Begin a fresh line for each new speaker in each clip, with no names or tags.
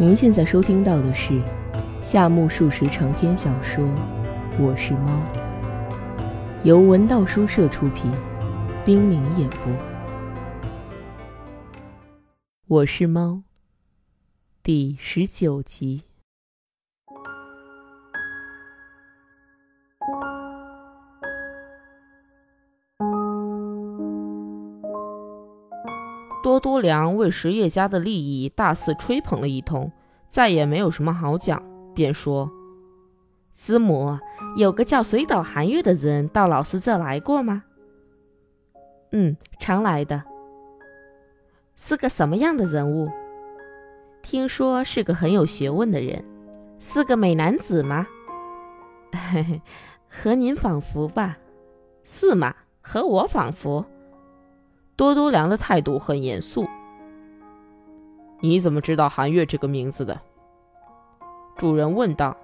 您现在收听到的是夏目漱石长篇小说《我是猫》，由文道书社出品，冰凌演播。《我是猫》第十九集。
多良为实业家的利益大肆吹捧了一通，再也没有什么好讲，便说：“师母，有个叫水岛寒月的人到老师这来过吗？”“嗯，常来的。”“是个什么样的人物？”“听说是个很有学问的人。”“是个美男子吗？”“嘿嘿，和您仿佛吧？”“是吗？和我仿佛？”多多良的态度很严肃。
你怎么知道韩月这个名字的？
主人问道。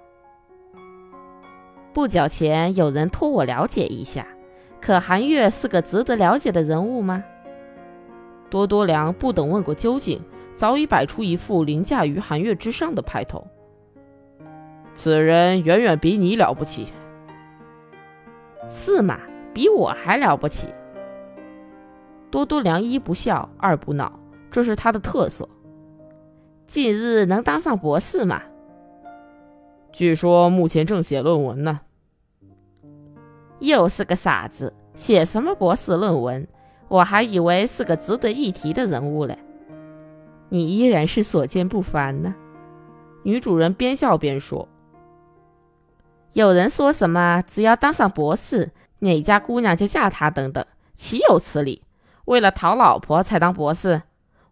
不久前有人托我了解一下，可韩月是个值得了解的人物吗？多多良不等问个究竟，早已摆出一副凌驾于韩月之上的派头。
此人远远比你了不起。
是吗？比我还了不起？多多良一不笑，二不闹，这是他的特色。近日能当上博士吗？
据说目前正写论文呢。
又是个傻子，写什么博士论文？我还以为是个值得一提的人物嘞。你依然是所见不凡呢。女主人边笑边说：“有人说什么，只要当上博士，哪家姑娘就嫁他等等，岂有此理！”为了讨老婆才当博士，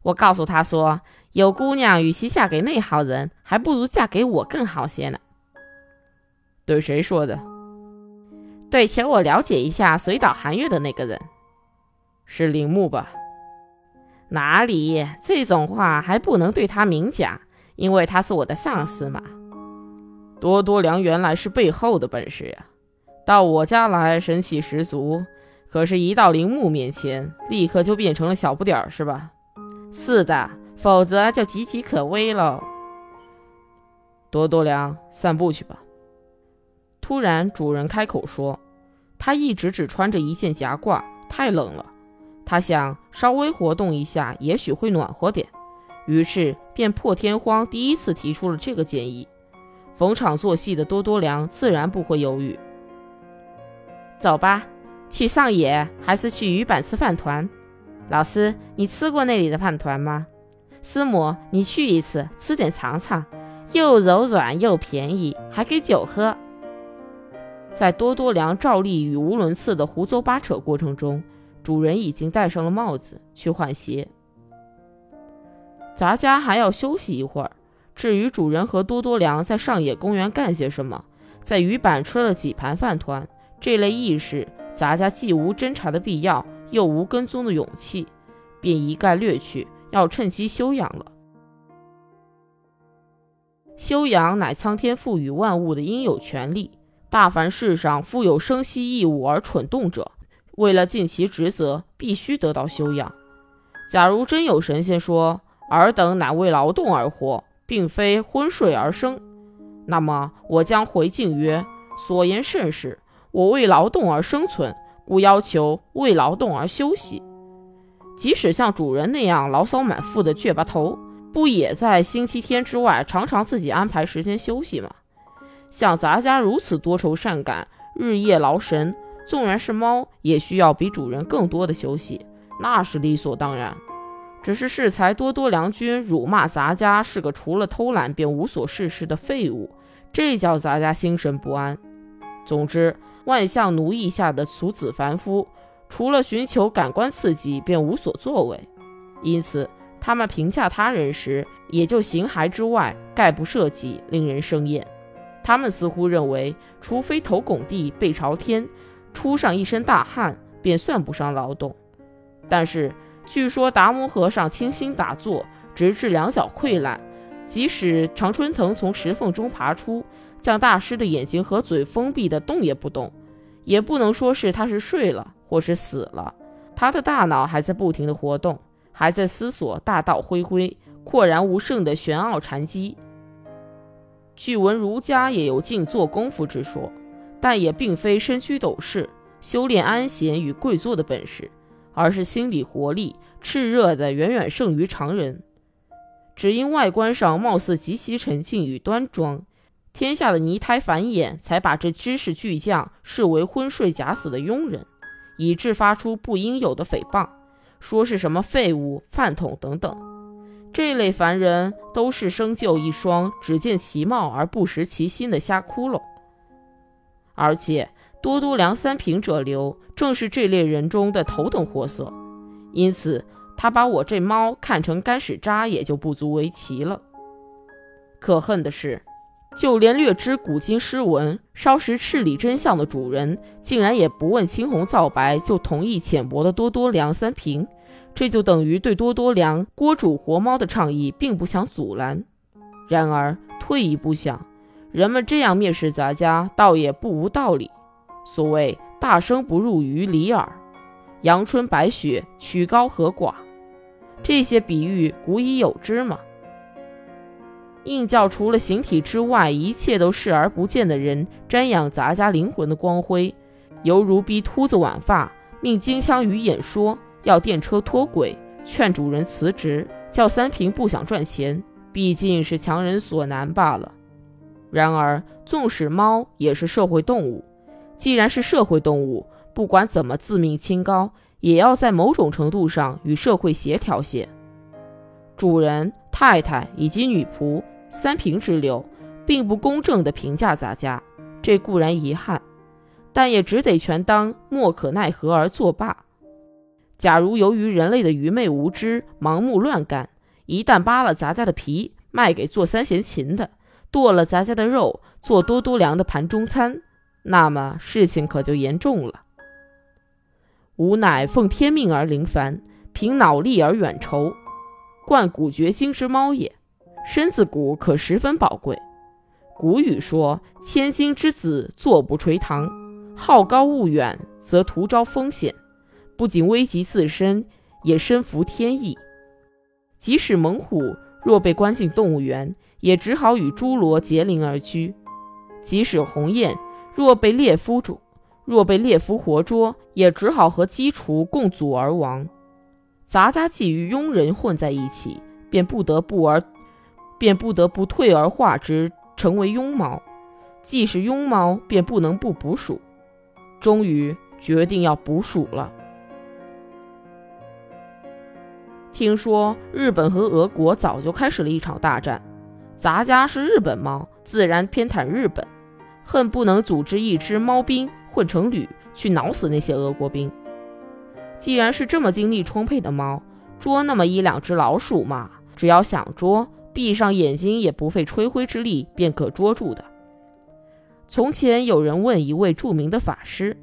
我告诉他说：“有姑娘与其嫁给那号人，还不如嫁给我更好些呢。”
对谁说的？
对求我了解一下水岛寒月的那个人，
是铃木吧？
哪里？这种话还不能对他明讲，因为他是我的上司嘛。
多多良原来是背后的本事呀，到我家来神气十足。可是，一到铃木面前，立刻就变成了小不点儿，是吧？
是的，否则就岌岌可危喽。
多多良，散步去吧。
突然，主人开口说：“他一直只穿着一件夹褂，太冷了。他想稍微活动一下，也许会暖和点。于是，便破天荒第一次提出了这个建议。逢场作戏的多多良自然不会犹豫。走吧。”去上野还是去鱼板吃饭团？老师，你吃过那里的饭团吗？师母，你去一次，吃点尝尝，又柔软又便宜，还给酒喝。在多多良照例语无伦次的胡诌八扯过程中，主人已经戴上了帽子去换鞋。咱家还要休息一会儿。至于主人和多多良在上野公园干些什么，在鱼板吃了几盘饭团，这类轶事。杂家既无侦查的必要，又无跟踪的勇气，便一概略去，要趁机休养了。修养乃苍天赋予万物的应有权利。大凡世上负有生息义务而蠢动者，为了尽其职责，必须得到修养。假如真有神仙说尔等乃为劳动而活，并非昏睡而生，那么我将回敬曰：所言甚是。我为劳动而生存，故要求为劳动而休息。即使像主人那样牢骚满腹的倔巴头，不也在星期天之外常常自己安排时间休息吗？像咱家如此多愁善感、日夜劳神，纵然是猫，也需要比主人更多的休息，那是理所当然。只是适才多多良君辱骂咱家是个除了偷懒便无所事事的废物，这叫咱家心神不安。总之。万象奴役下的俗子凡夫，除了寻求感官刺激，便无所作为。因此，他们评价他人时，也就形骸之外，概不涉及，令人生厌。他们似乎认为，除非头拱地、背朝天、出上一身大汗，便算不上劳动。但是，据说达摩和尚倾心打坐，直至两脚溃烂，即使常春藤从石缝中爬出。将大师的眼睛和嘴封闭的动也不动，也不能说是他是睡了或是死了，他的大脑还在不停的活动，还在思索大道恢恢，阔然无胜的玄奥禅机。据闻儒家也有静坐功夫之说，但也并非身居斗室、修炼安闲与跪坐的本事，而是心理活力炽热的远远胜于常人。只因外观上貌似极其沉静与端庄，天下的泥胎繁衍才把这知识巨匠视为昏睡假死的庸人，以致发出不应有的诽谤，说是什么废物、饭桶等等。这类凡人都是生就一双只见其貌而不识其心的瞎窟窿，而且多多良三品者流正是这类人中的头等货色，因此他把我这猫看成干屎渣也就不足为奇了。可恨的是，就连略知古今诗文、稍识赤理真相的主人，竟然也不问青红皂白就同意浅薄的多多良三品。这就等于对多多良锅煮活猫的倡议并不想阻拦。然而退一步想，人们这样蔑视咱家，倒也不无道理。所谓“大声不入于里耳”，“阳春白雪，曲高和寡”，这些比喻古已有之嘛。硬叫除了形体之外，一切都视而不见的人瞻仰咱家灵魂的光辉，犹如逼秃子挽发，命金枪鱼演说。要电车脱轨，劝主人辞职，叫三平不想赚钱，毕竟是强人所难罢了。然而，纵使猫也是社会动物，既然是社会动物，不管怎么自命清高，也要在某种程度上与社会协调些。主人、太太以及女仆三平之流，并不公正地评价咱家，这固然遗憾，但也只得全当莫可奈何而作罢。假如由于人类的愚昧无知、盲目乱干，一旦扒了咱家的皮卖给做三弦琴的，剁了咱家的肉做多多粮的盘中餐，那么事情可就严重了。吾乃奉天命而临凡，凭脑力而远筹，贯古绝今之猫也。身子骨可十分宝贵。古语说：“千金之子坐不垂堂，好高骛远则徒招风险。”不仅危及自身，也身服天意。即使猛虎若被关进动物园，也只好与侏罗结邻而居；即使鸿雁若被猎夫捉，若被猎夫活捉，也只好和鸡雏共祖而亡。杂家既与庸人混在一起，便不得不而便不得不退而化之，成为庸猫。既是庸猫，便不能不捕鼠。终于决定要捕鼠了。听说日本和俄国早就开始了一场大战，咱家是日本猫，自然偏袒日本，恨不能组织一支猫兵混成旅去挠死那些俄国兵。既然是这么精力充沛的猫，捉那么一两只老鼠嘛，只要想捉，闭上眼睛也不费吹灰之力便可捉住的。从前有人问一位著名的法师，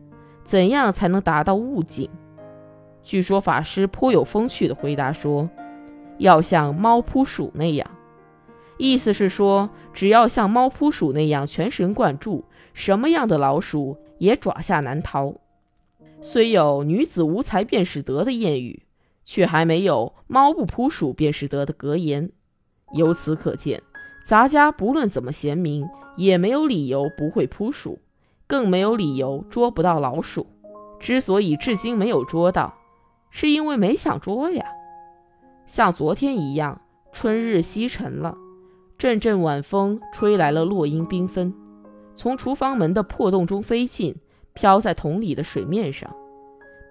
怎样才能达到悟境？据说法师颇有风趣的回答说：“要像猫扑鼠那样。”意思是说，只要像猫扑鼠那样全神贯注，什么样的老鼠也爪下难逃。虽有“女子无才便是德”的谚语，却还没有“猫不扑鼠便是德”的格言。由此可见，咱家不论怎么贤明，也没有理由不会扑鼠，更没有理由捉不到老鼠。之所以至今没有捉到，是因为没想捉呀，像昨天一样，春日西沉了，阵阵晚风吹来了落英缤纷，从厨房门的破洞中飞进，飘在桶里的水面上，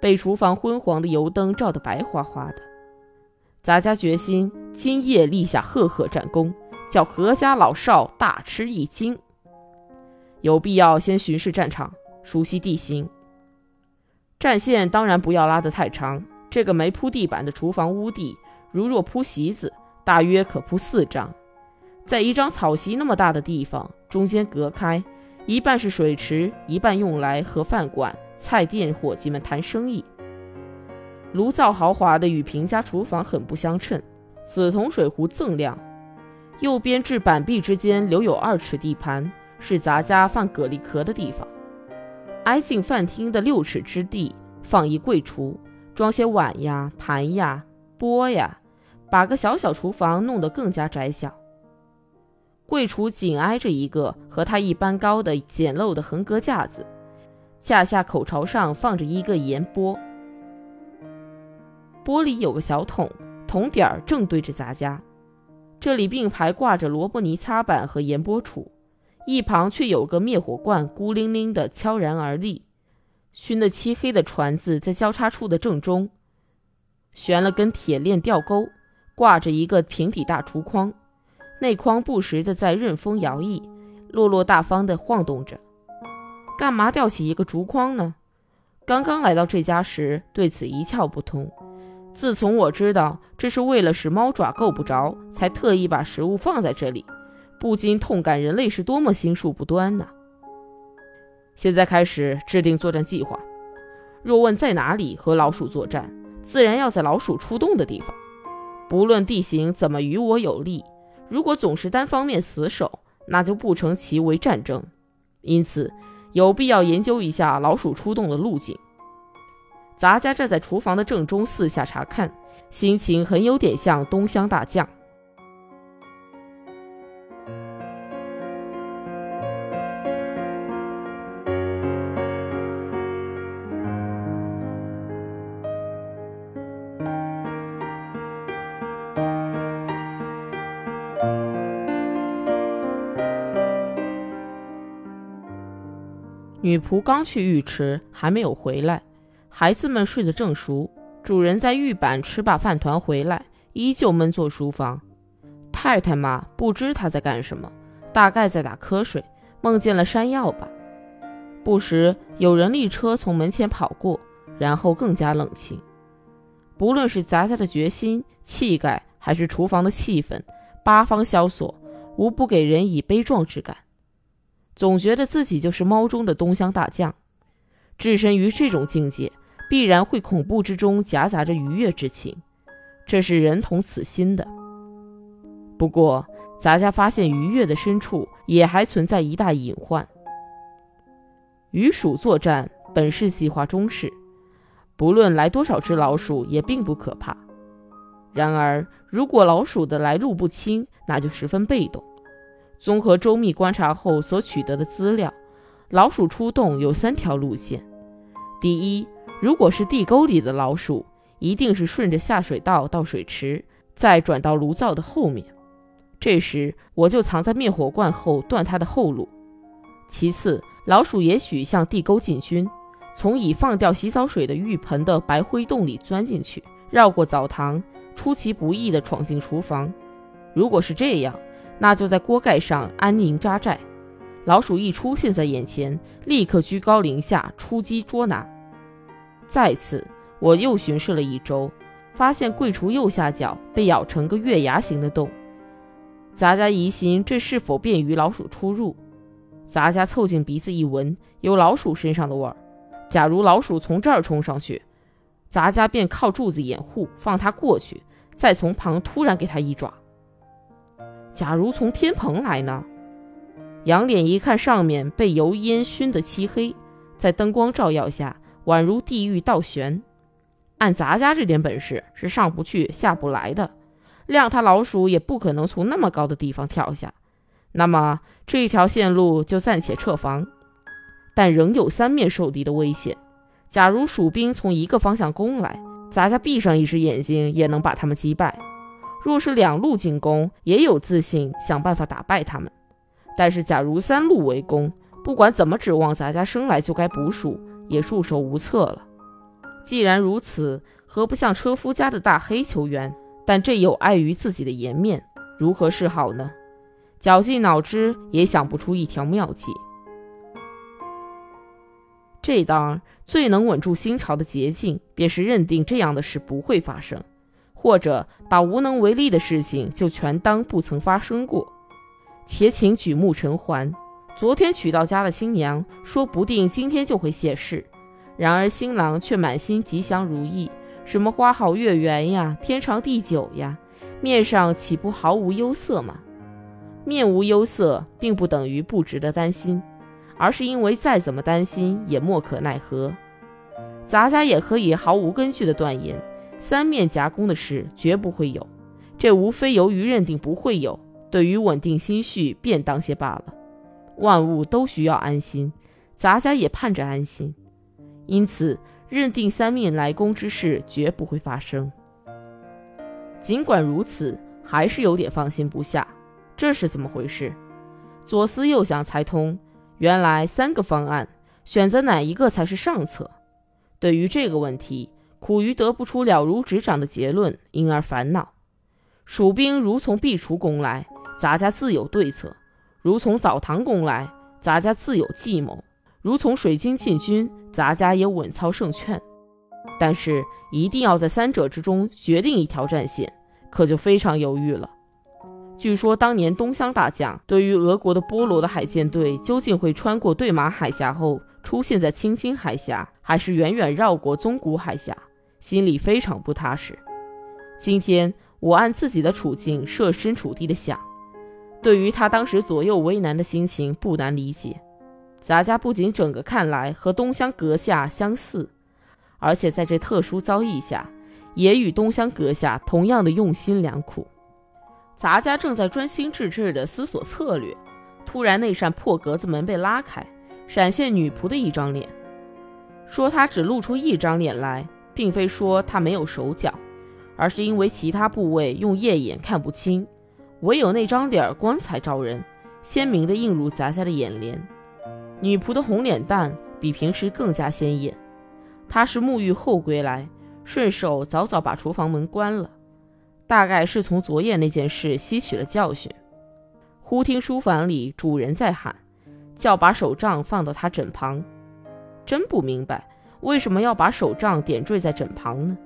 被厨房昏黄的油灯照得白花花的。咱家决心今夜立下赫赫战功，叫何家老少大吃一惊。有必要先巡视战场，熟悉地形。战线当然不要拉得太长。这个没铺地板的厨房屋地，如若铺席子，大约可铺四张。在一张草席那么大的地方，中间隔开，一半是水池，一半用来和饭馆、菜店伙计们谈生意。炉灶豪华的与平家厨房很不相称，紫铜水壶锃亮。右边至板壁之间留有二尺地盘，是咱家放蛤蜊壳的地方。挨近饭厅的六尺之地，放一柜橱，装些碗呀、盘呀、钵呀，把个小小厨房弄得更加窄小。柜橱紧挨着一个和它一般高的简陋的横格架子，架下口朝上放着一个盐钵，钵里有个小桶，桶底儿正对着咱家。这里并排挂着罗伯尼擦板和盐钵杵，一旁却有个灭火罐，孤零零的悄然而立。熏得漆黑的船子在交叉处的正中，悬了根铁链吊钩，挂着一个平底大橱筐，内筐不时的在任风摇曳，落落大方的晃动着。干嘛吊起一个竹筐呢？刚刚来到这家时，对此一窍不通。自从我知道这是为了使猫爪够不着，才特意把食物放在这里，不禁痛感人类是多么心术不端呢。现在开始制定作战计划。若问在哪里和老鼠作战，自然要在老鼠出动的地方。不论地形怎么与我有利，如果总是单方面死守，那就不成其为战争。因此，有必要研究一下老鼠出动的路径。杂家站在厨房的正中，四下查看，心情很有点像东乡大将。女仆刚去浴池，还没有回来。孩子们睡得正熟，主人在浴板吃罢饭团回来，依旧闷坐书房。太太嘛，不知他在干什么，大概在打瞌睡，梦见了山药吧。不时有人力车从门前跑过，然后更加冷清。不论是杂家的决心、气概，还是厨房的气氛，八方萧索，无不给人以悲壮之感。总觉得自己就是猫中的东乡大将，置身于这种境界，必然会恐怖之中夹杂着愉悦之情，这是人同此心的。不过，杂家发现愉悦的深处也还存在一大隐患。与鼠作战本是计划中事，不论来多少只老鼠也并不可怕。然而，如果老鼠的来路不清，那就十分被动。综合周密观察后所取得的资料，老鼠出动有三条路线。第一，如果是地沟里的老鼠，一定是顺着下水道到水池，再转到炉灶的后面。这时我就藏在灭火罐后断它的后路。其次，老鼠也许向地沟进军，从已放掉洗澡水的浴盆的白灰洞里钻进去，绕过澡堂，出其不意地闯进厨房。如果是这样，那就在锅盖上安营扎寨，老鼠一出现在眼前，立刻居高临下出击捉拿。再次，我又巡视了一周，发现柜橱右下角被咬成个月牙形的洞。杂家疑心这是否便于老鼠出入？杂家凑近鼻子一闻，有老鼠身上的味儿。假如老鼠从这儿冲上去，杂家便靠柱子掩护，放它过去，再从旁突然给它一爪。假如从天棚来呢？仰脸一看，上面被油烟熏得漆黑，在灯光照耀下，宛如地狱倒悬。按咱家这点本事，是上不去、下不来的。谅他老鼠也不可能从那么高的地方跳下。那么这一条线路就暂且撤防，但仍有三面受敌的危险。假如蜀兵从一个方向攻来，咱家闭上一只眼睛也能把他们击败。若是两路进攻，也有自信想办法打败他们。但是，假如三路围攻，不管怎么指望咱家生来就该捕鼠，也束手无策了。既然如此，何不向车夫家的大黑求援？但这有碍于自己的颜面，如何是好呢？绞尽脑汁也想不出一条妙计。这当最能稳住心潮的捷径，便是认定这样的事不会发生。或者把无能为力的事情就全当不曾发生过，且请举目陈环。昨天娶到家的新娘，说不定今天就会谢世；然而新郎却满心吉祥如意，什么花好月圆呀，天长地久呀，面上岂不毫无忧色吗？面无忧色，并不等于不值得担心，而是因为再怎么担心也莫可奈何。杂家也可以毫无根据的断言。三面夹攻的事绝不会有，这无非由于认定不会有，对于稳定心绪便当些罢了。万物都需要安心，咱家也盼着安心，因此认定三命来攻之事绝不会发生。尽管如此，还是有点放心不下。这是怎么回事？左思右想才通，原来三个方案，选择哪一个才是上策？对于这个问题，苦于得不出了如指掌的结论，因而烦恼。蜀兵如从壁橱攻来，咱家自有对策；如从澡堂攻来，咱家自有计谋；如从水军进军，咱家也稳操胜券。但是一定要在三者之中决定一条战线，可就非常犹豫了。据说当年东乡大将对于俄国的波罗的海舰队究竟会穿过对马海峡后出现在青津海峡，还是远远绕过宗谷海峡，心里非常不踏实。今天。我按自己的处境设身处地的想，对于他当时左右为难的心情不难理解。咱家不仅整个看来和东乡阁下相似，而且在这特殊遭遇下，也与东乡阁下同样的用心良苦。咱家正在专心致志地思索策略，突然那扇破格子门被拉开，闪现女仆的一张脸。说她只露出一张脸来，并非说她没有手脚。而是因为其他部位用夜眼看不清，唯有那张脸光彩照人，鲜明地映入咱家的眼帘。女仆的红脸蛋比平时更加鲜艳。她是沐浴后归来，顺手早早把厨房门关了，大概是从昨夜那件事吸取了教训。忽听书房里主人在喊，叫把手杖放到他枕旁。真不明白为什么要把手杖点缀在枕旁呢？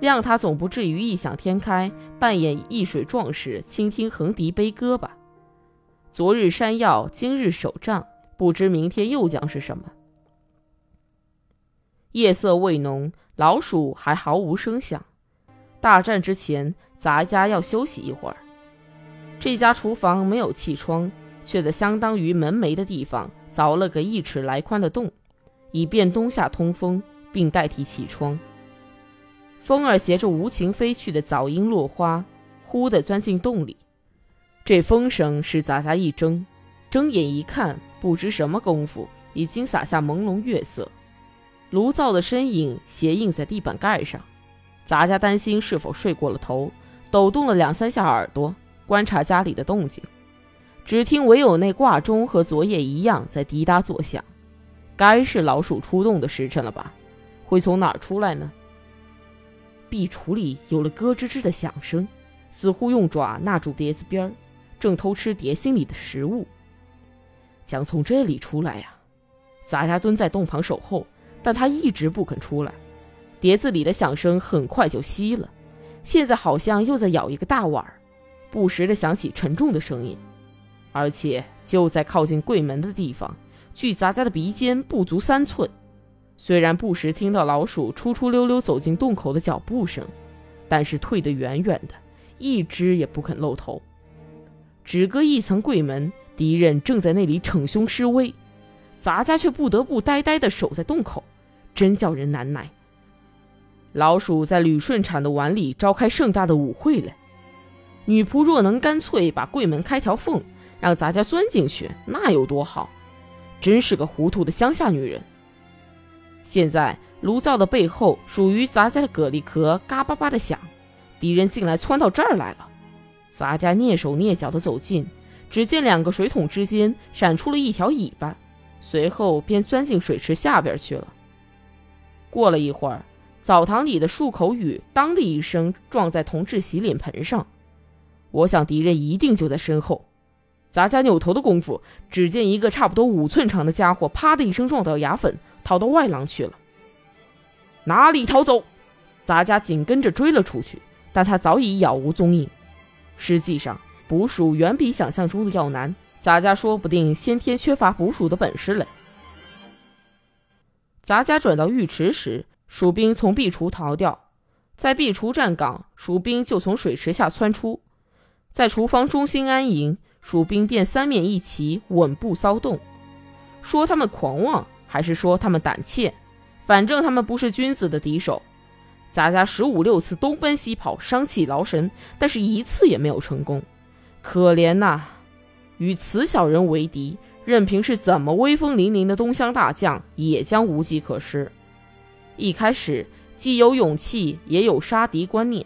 谅他总不至于异想天开，扮演易水壮士，倾听横笛悲歌吧？昨日山药，今日手杖，不知明天又将是什么？夜色未浓，老鼠还毫无声响。大战之前，咱家要休息一会儿。这家厨房没有气窗，却在相当于门楣的地方凿了个一尺来宽的洞，以便冬夏通风，并代替气窗。风儿携着无情飞去的早樱落花，忽地钻进洞里。这风声使咱家一怔，睁眼一看，不知什么功夫，已经洒下朦胧月色。炉灶的身影斜映在地板盖上。咱家担心是否睡过了头，抖动了两三下耳朵，观察家里的动静。只听唯有那挂钟和昨夜一样在滴答作响，该是老鼠出洞的时辰了吧？会从哪儿出来呢？壁橱里有了咯吱吱的响声，似乎用爪纳住碟子边儿，正偷吃碟心里的食物。将从这里出来呀！咱家蹲在洞旁守候，但他一直不肯出来。碟子里的响声很快就息了，现在好像又在咬一个大碗儿，不时的响起沉重的声音，而且就在靠近柜门的地方，距咱家的鼻尖不足三寸。虽然不时听到老鼠出出溜溜走进洞口的脚步声，但是退得远远的，一只也不肯露头。只隔一层柜门，敌人正在那里逞凶施威，咱家却不得不呆呆地守在洞口，真叫人难耐。老鼠在吕顺产的碗里召开盛大的舞会了。女仆若能干脆把柜门开条缝，让咱家钻进去，那有多好？真是个糊涂的乡下女人。现在炉灶的背后，属于咱家的蛤蜊壳嘎巴巴的响，敌人竟然窜到这儿来了。咱家蹑手蹑脚的走近，只见两个水桶之间闪出了一条尾巴，随后便钻进水池下边去了。过了一会儿，澡堂里的漱口语当的一声撞在铜制洗脸盆上，我想敌人一定就在身后。咱家扭头的功夫，只见一个差不多五寸长的家伙，啪的一声撞到牙粉。逃到外廊去了，哪里逃走？杂家紧跟着追了出去，但他早已杳无踪影。实际上，捕鼠远比想象中的要难，杂家说不定先天缺乏捕鼠的本事嘞。杂家转到浴池时，蜀兵从壁橱逃掉，在壁橱站岗，蜀兵就从水池下窜出，在厨房中心安营，蜀兵便三面一齐，稳步骚动。说他们狂妄。还是说他们胆怯，反正他们不是君子的敌手。杂家十五六次东奔西跑，伤气劳神，但是一次也没有成功。可怜呐，与此小人为敌，任凭是怎么威风凛凛的东乡大将，也将无计可施。一开始既有勇气，也有杀敌观念，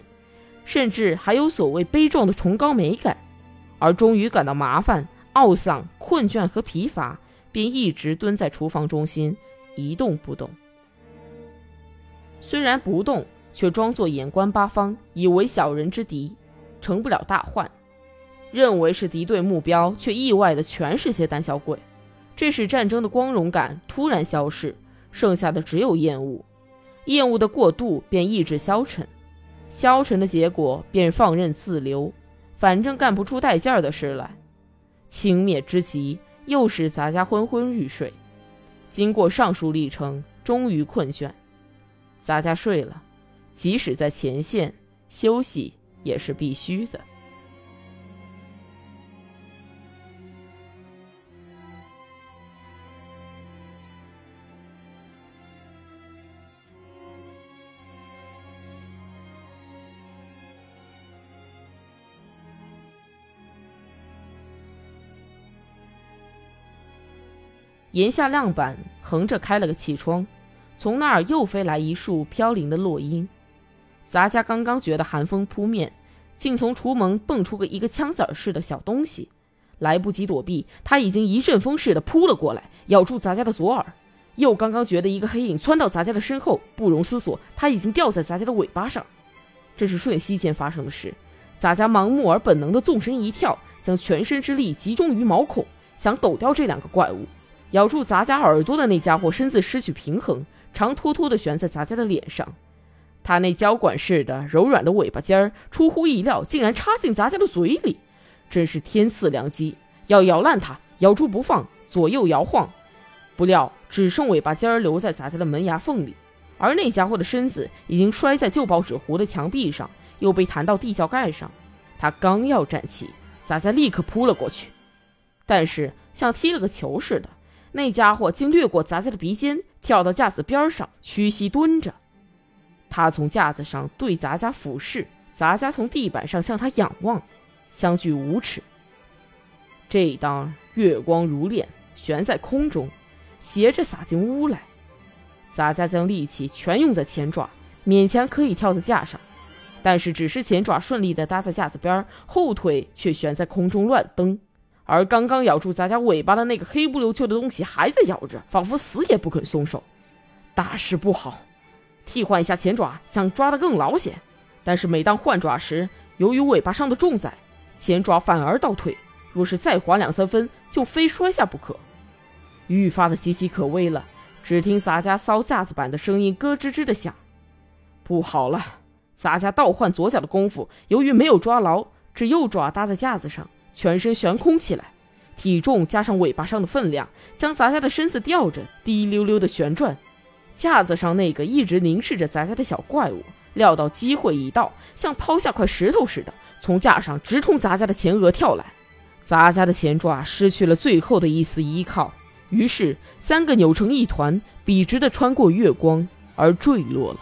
甚至还有所谓悲壮的崇高美感，而终于感到麻烦、懊丧、困倦和疲乏，便一直蹲在厨房中心一动不动。虽然不动。却装作眼观八方，以为小人之敌，成不了大患。认为是敌对目标，却意外的全是些胆小鬼。这使战争的光荣感突然消逝，剩下的只有厌恶。厌恶的过度，便意志消沉；消沉的结果，便放任自流。反正干不出带劲儿的事来。轻蔑之极，又使杂家昏昏欲睡。经过上述历程，终于困倦，杂家睡了。即使在前线休息也是必须的。檐下亮板横着开了个气窗，从那儿又飞来一束飘零的落英。杂家刚刚觉得寒风扑面，竟从厨门蹦出个一个枪子儿似的小东西，来不及躲避，他已经一阵风似的扑了过来，咬住杂家的左耳。又刚刚觉得一个黑影窜到杂家的身后，不容思索，他已经吊在杂家的尾巴上。这是瞬息间发生的事，杂家盲目而本能的纵身一跳，将全身之力集中于毛孔，想抖掉这两个怪物。咬住杂家耳朵的那家伙身子失去平衡，长拖拖的悬在杂家的脸上。他那胶管似的柔软的尾巴尖儿，出乎意料，竟然插进杂家的嘴里，真是天赐良机，要咬烂它，咬住不放，左右摇晃。不料只剩尾巴尖儿留在杂家的门牙缝里，而那家伙的身子已经摔在旧报纸糊的墙壁上，又被弹到地窖盖上。他刚要站起，杂家立刻扑了过去，但是像踢了个球似的，那家伙竟掠过杂家的鼻尖，跳到架子边上，屈膝蹲着。他从架子上对杂家俯视，杂家从地板上向他仰望，相距五尺。这一当月光如练，悬在空中，斜着洒进屋来。杂家将力气全用在前爪，勉强可以跳在架上，但是只是前爪顺利地搭在架子边，后腿却悬在空中乱蹬。而刚刚咬住咱家尾巴的那个黑不溜秋的东西还在咬着，仿佛死也不肯松手。大事不好！替换一下前爪，想抓得更牢些，但是每当换爪时，由于尾巴上的重载，前爪反而倒退。若是再滑两三分，就非摔下不可。愈发的岌岌可危了。只听杂家搔架子板的声音咯吱吱的响。不好了！杂家倒换左脚的功夫，由于没有抓牢，只右爪搭在架子上，全身悬空起来，体重加上尾巴上的分量，将杂家的身子吊着，滴溜溜的旋转。架子上那个一直凝视着杂家的小怪物，料到机会已到，像抛下块石头似的，从架上直冲杂家的前额跳来。杂家的前爪失去了最后的一丝依靠，于是三个扭成一团，笔直的穿过月光而坠落了，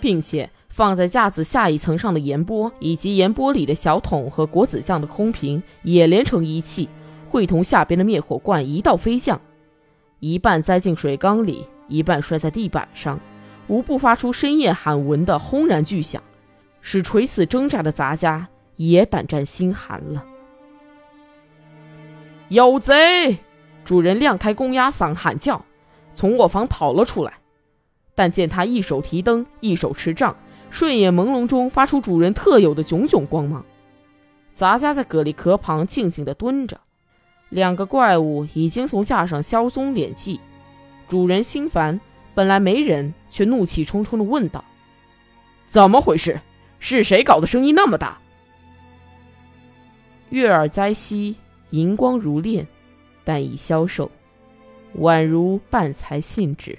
并且放在架子下一层上的盐钵以及盐钵里的小桶和果子酱的空瓶也连成一气，会同下边的灭火罐一道飞降，一半栽进水缸里。一半摔在地板上，无不发出深夜喊闻的轰然巨响，使垂死挣扎的杂家也胆战心寒了。有贼！主人亮开公鸭嗓喊叫，从卧房跑了出来。但见他一手提灯，一手持杖，睡眼朦胧中发出主人特有的炯炯光芒。杂家在蛤蜊壳旁静静地蹲着，两个怪物已经从架上消踪敛迹。主人心烦，本来没人，却怒气冲冲地问道：“怎么回事？是谁搞的声音那么大？”月儿哉兮，银光如练，但已消瘦，宛如半才信纸。